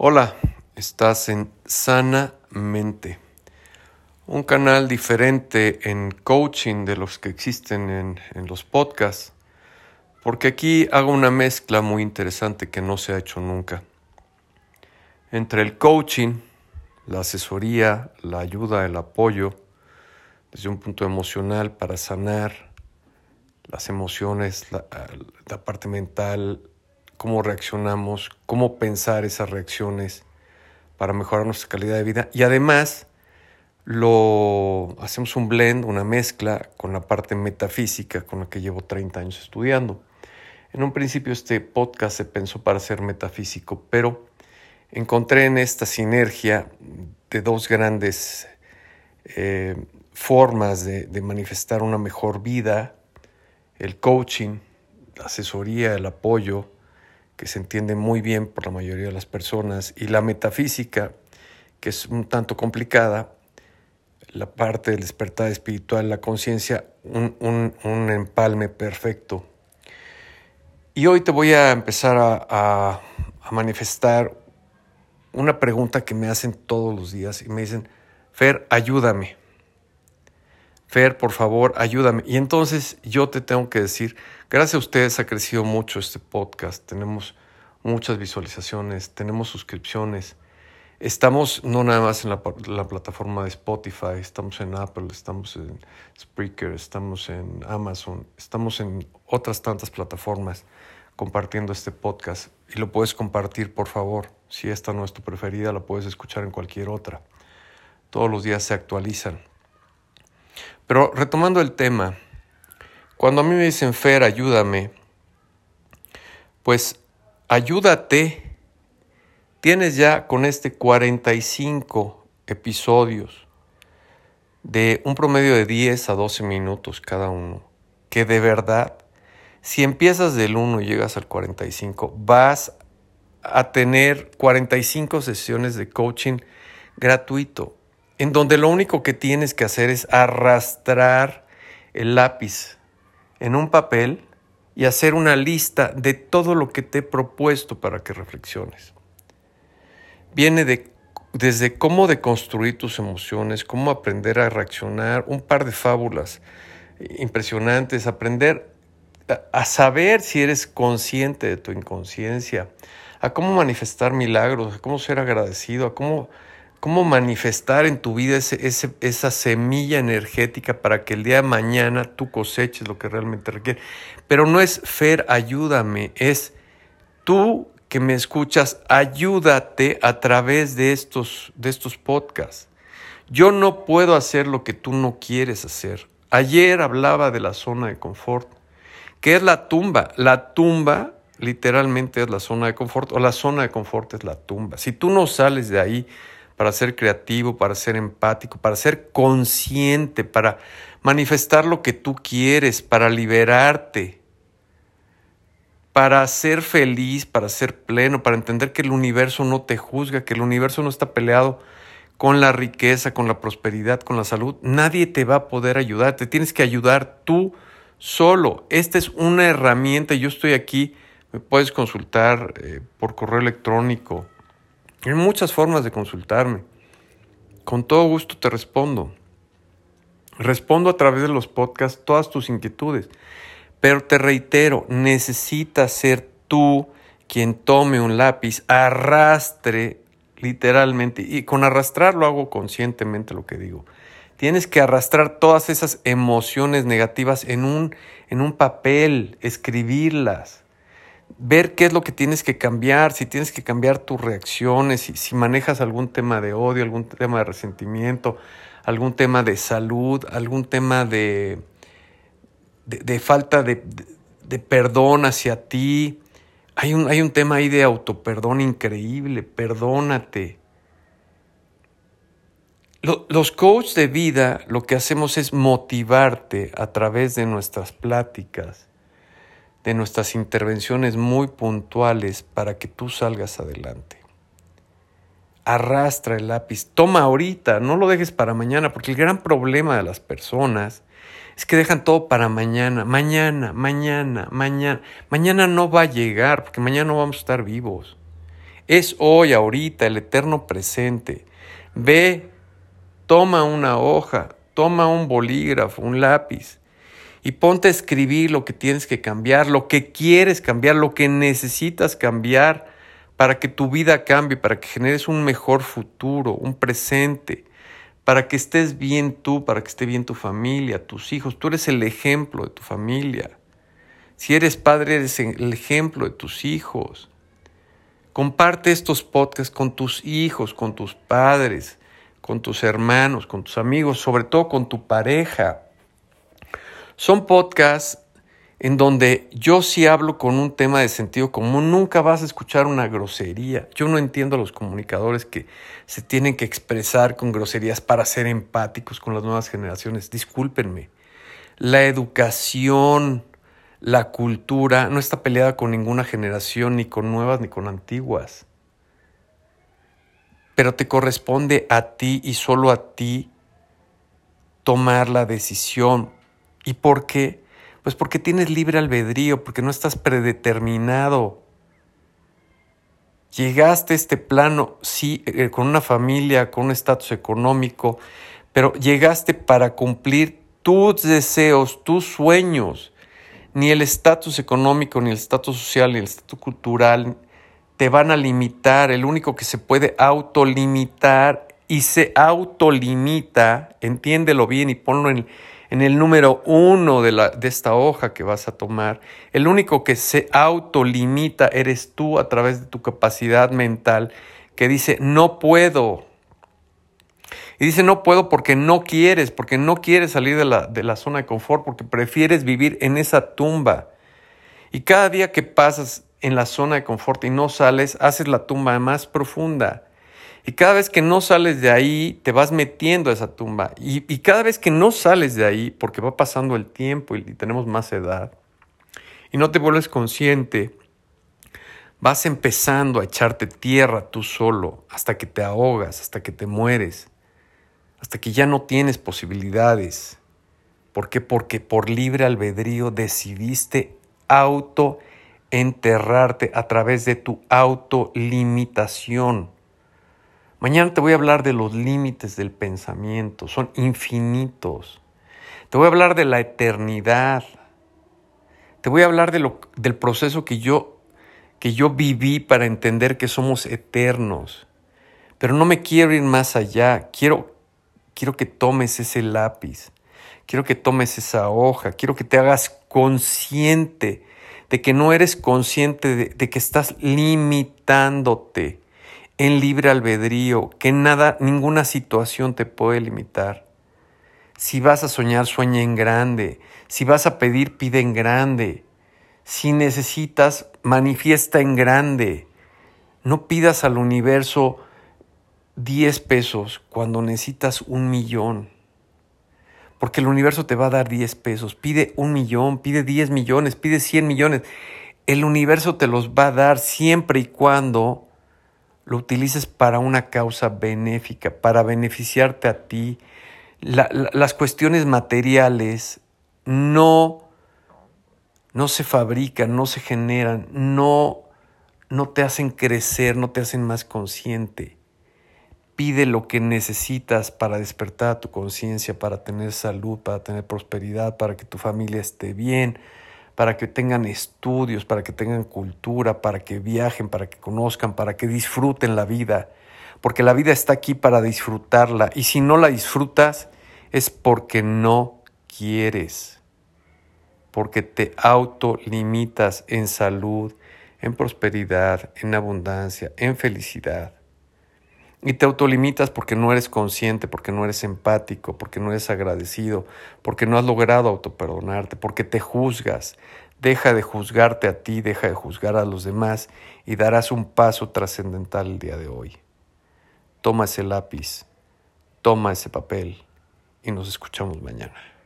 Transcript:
Hola, estás en Sanamente, un canal diferente en coaching de los que existen en, los podcasts, porque aquí hago una mezcla muy interesante que no se ha hecho nunca. Entre el coaching, la asesoría, la ayuda, el apoyo, desde un punto emocional para sanar las emociones, la parte mental, cómo reaccionamos, cómo pensar esas reacciones para mejorar nuestra calidad de vida. Y además lo hacemos un blend, una mezcla con la parte metafísica con la que llevo 30 años estudiando. En un principio este podcast se pensó para ser metafísico, pero encontré en esta sinergia de dos grandes eh, formas de, de manifestar una mejor vida, el coaching, la asesoría, el apoyo, que se entiende muy bien por la mayoría de las personas, y la metafísica, que es un tanto complicada, la parte del despertar espiritual, la conciencia, un, un, empalme perfecto. Y hoy te voy a empezar a, a, manifestar una pregunta que me hacen todos los días y me dicen, Fer, ayúdame. Fer, por favor, ayúdame. Y entonces yo te tengo que decir, gracias a ustedes ha crecido mucho este podcast. Tenemos muchas visualizaciones, tenemos suscripciones. Estamos no nada más en la, la, plataforma de Spotify, estamos en Apple, estamos en Spreaker, estamos en Amazon, estamos en otras tantas plataformas compartiendo este podcast. Y lo puedes compartir, por favor. Si esta no es tu preferida, la puedes escuchar en cualquier otra. Todos los días se actualizan. Pero retomando el tema, cuando a mí me dicen, Fer, ayúdame, pues ayúdate. Tienes ya con este 45 episodios de un promedio de 10 a 12 minutos cada uno, que de verdad, si empiezas del 1 y llegas al 45, vas a tener 45 sesiones de coaching gratuito en donde lo único que tienes que hacer es arrastrar el lápiz en un papel y hacer una lista de todo lo que te he propuesto para que reflexiones. Viene de, desde cómo deconstruir tus emociones, cómo aprender a reaccionar, un par de fábulas impresionantes, aprender a saber si eres consciente de tu inconsciencia, a cómo manifestar milagros, a cómo ser agradecido, a cómo cómo manifestar en tu vida ese, ese, esa semilla energética para que el día de mañana tú coseches lo que realmente requiere. Pero no es Fer, ayúdame, es tú que me escuchas, ayúdate a través de estos, de estos podcasts. Yo no puedo hacer lo que tú no quieres hacer. Ayer hablaba de la zona de confort. ¿Qué es la tumba? La tumba literalmente es la zona de confort o la zona de confort es la tumba. Si tú no sales de ahí, para ser creativo, para ser empático, para ser consciente, para manifestar lo que tú quieres, para liberarte, para ser feliz, para ser pleno, para entender que el universo no te juzga, que el universo no está peleado con la riqueza, con la prosperidad, con la salud. Nadie te va a poder ayudar, te tienes que ayudar tú solo. Esta es una herramienta, yo estoy aquí, me puedes consultar eh, por correo electrónico, hay muchas formas de consultarme. Con todo gusto te respondo. Respondo a través de los podcasts todas tus inquietudes. Pero te reitero, necesitas ser tú quien tome un lápiz, arrastre literalmente, y con arrastrar lo hago conscientemente lo que digo. Tienes que arrastrar todas esas emociones negativas en un, en un papel, escribirlas ver qué es lo que tienes que cambiar, si tienes que cambiar tus reacciones, si, manejas algún tema de odio, algún tema de resentimiento, algún tema de salud, algún tema de, de, falta de, de, perdón hacia ti. Hay un, hay un tema ahí de autoperdón increíble, perdónate. Los coaches de vida lo que hacemos es motivarte a través de nuestras pláticas de nuestras intervenciones muy puntuales para que tú salgas adelante. Arrastra el lápiz, toma ahorita, no lo dejes para mañana, porque el gran problema de las personas es que dejan todo para mañana, mañana, mañana, mañana. Mañana no va a llegar, porque mañana no vamos a estar vivos. Es hoy, ahorita, el eterno presente. Ve, toma una hoja, toma un bolígrafo, un lápiz y ponte a escribir lo que tienes que cambiar, lo que quieres cambiar, lo que necesitas cambiar para que tu vida cambie, para que generes un mejor futuro, un presente, para que estés bien tú, para que esté bien tu familia, tus hijos. Tú eres el ejemplo de tu familia. Si eres padre, eres el ejemplo de tus hijos. Comparte estos podcasts con tus hijos, con tus padres, con tus hermanos, con tus amigos, sobre todo con tu pareja. Son podcasts en donde yo sí hablo con un tema de sentido común, nunca vas a escuchar una grosería. Yo no entiendo a los comunicadores que se tienen que expresar con groserías para ser empáticos con las nuevas generaciones. Discúlpenme. La educación, la cultura no está peleada con ninguna generación, ni con nuevas ni con antiguas. Pero te corresponde a ti y solo a ti tomar la decisión. ¿Y por qué? Pues porque tienes libre albedrío, porque no estás predeterminado. Llegaste a este plano, sí, eh, con una familia, con un estatus económico, pero llegaste para cumplir tus deseos, tus sueños ni el estatus económico, ni el estatus social, ni el estatus cultural te van a limitar. El único que se puede autolimitar y se autolimita, entiéndelo bien y ponlo en, en el número uno de, la, de esta hoja que vas a tomar. El único que se autolimita eres tú a través de tu capacidad mental que dice, no puedo, y dice, no puedo porque no quieres, porque no quieres salir de la, de la zona de confort, porque prefieres vivir en esa tumba. Y cada día que pasas en la zona de confort y no sales, haces la tumba más profunda. Y cada vez que no sales de ahí, te vas metiendo a esa tumba. Y, y cada vez que no sales de ahí, porque va pasando el tiempo y, y tenemos más edad, y no te vuelves consciente, vas empezando a echarte tierra tú solo, hasta que te ahogas, hasta que te mueres hasta que ya no tienes posibilidades. ¿Por qué? Porque por libre albedrío decidiste auto enterrarte a través de tu autolimitación. Mañana te voy a hablar de los límites del pensamiento, son infinitos. Te voy a hablar de la eternidad. Te voy a hablar del proceso que yo, que yo viví para entender que somos eternos. Pero no me quiero ir más allá, quiero quiero que tomes ese lápiz, quiero que tomes esa hoja, quiero que te hagas consciente de que no eres consciente de, que estás limitándote en libre albedrío, que nada, ninguna situación te puede limitar. Si vas a soñar, sueña en grande. Si vas a pedir, pide en grande. Si necesitas, manifiesta en grande. No pidas al universo 10 pesos cuando necesitas un millón. Porque el universo te va a dar 10 pesos. Pide un millón, pide 10 millones, pide 100 millones. El universo te los va a dar siempre y cuando lo utilices para una causa benéfica, para beneficiarte a ti. las cuestiones materiales no, no se fabrican, no se generan, no, no te hacen crecer, no te hacen más consciente. Pide lo que necesitas para despertar tu conciencia, para tener salud, para tener prosperidad, para que tu familia esté bien, para que tengan estudios, para que tengan cultura, para que viajen, para que conozcan, para que disfruten la vida. Porque la vida está aquí para disfrutarla. Y si no la disfrutas es porque no quieres. Porque te autolimitas en salud, en prosperidad, en abundancia, en felicidad. Y te autolimitas porque no eres consciente, porque no eres empático, porque no eres agradecido, porque no has logrado autoperdonarte, porque te juzgas. Deja de juzgarte a ti, deja de juzgar a los demás y darás un paso trascendental el día de hoy. Toma ese lápiz, toma ese papel y nos escuchamos mañana.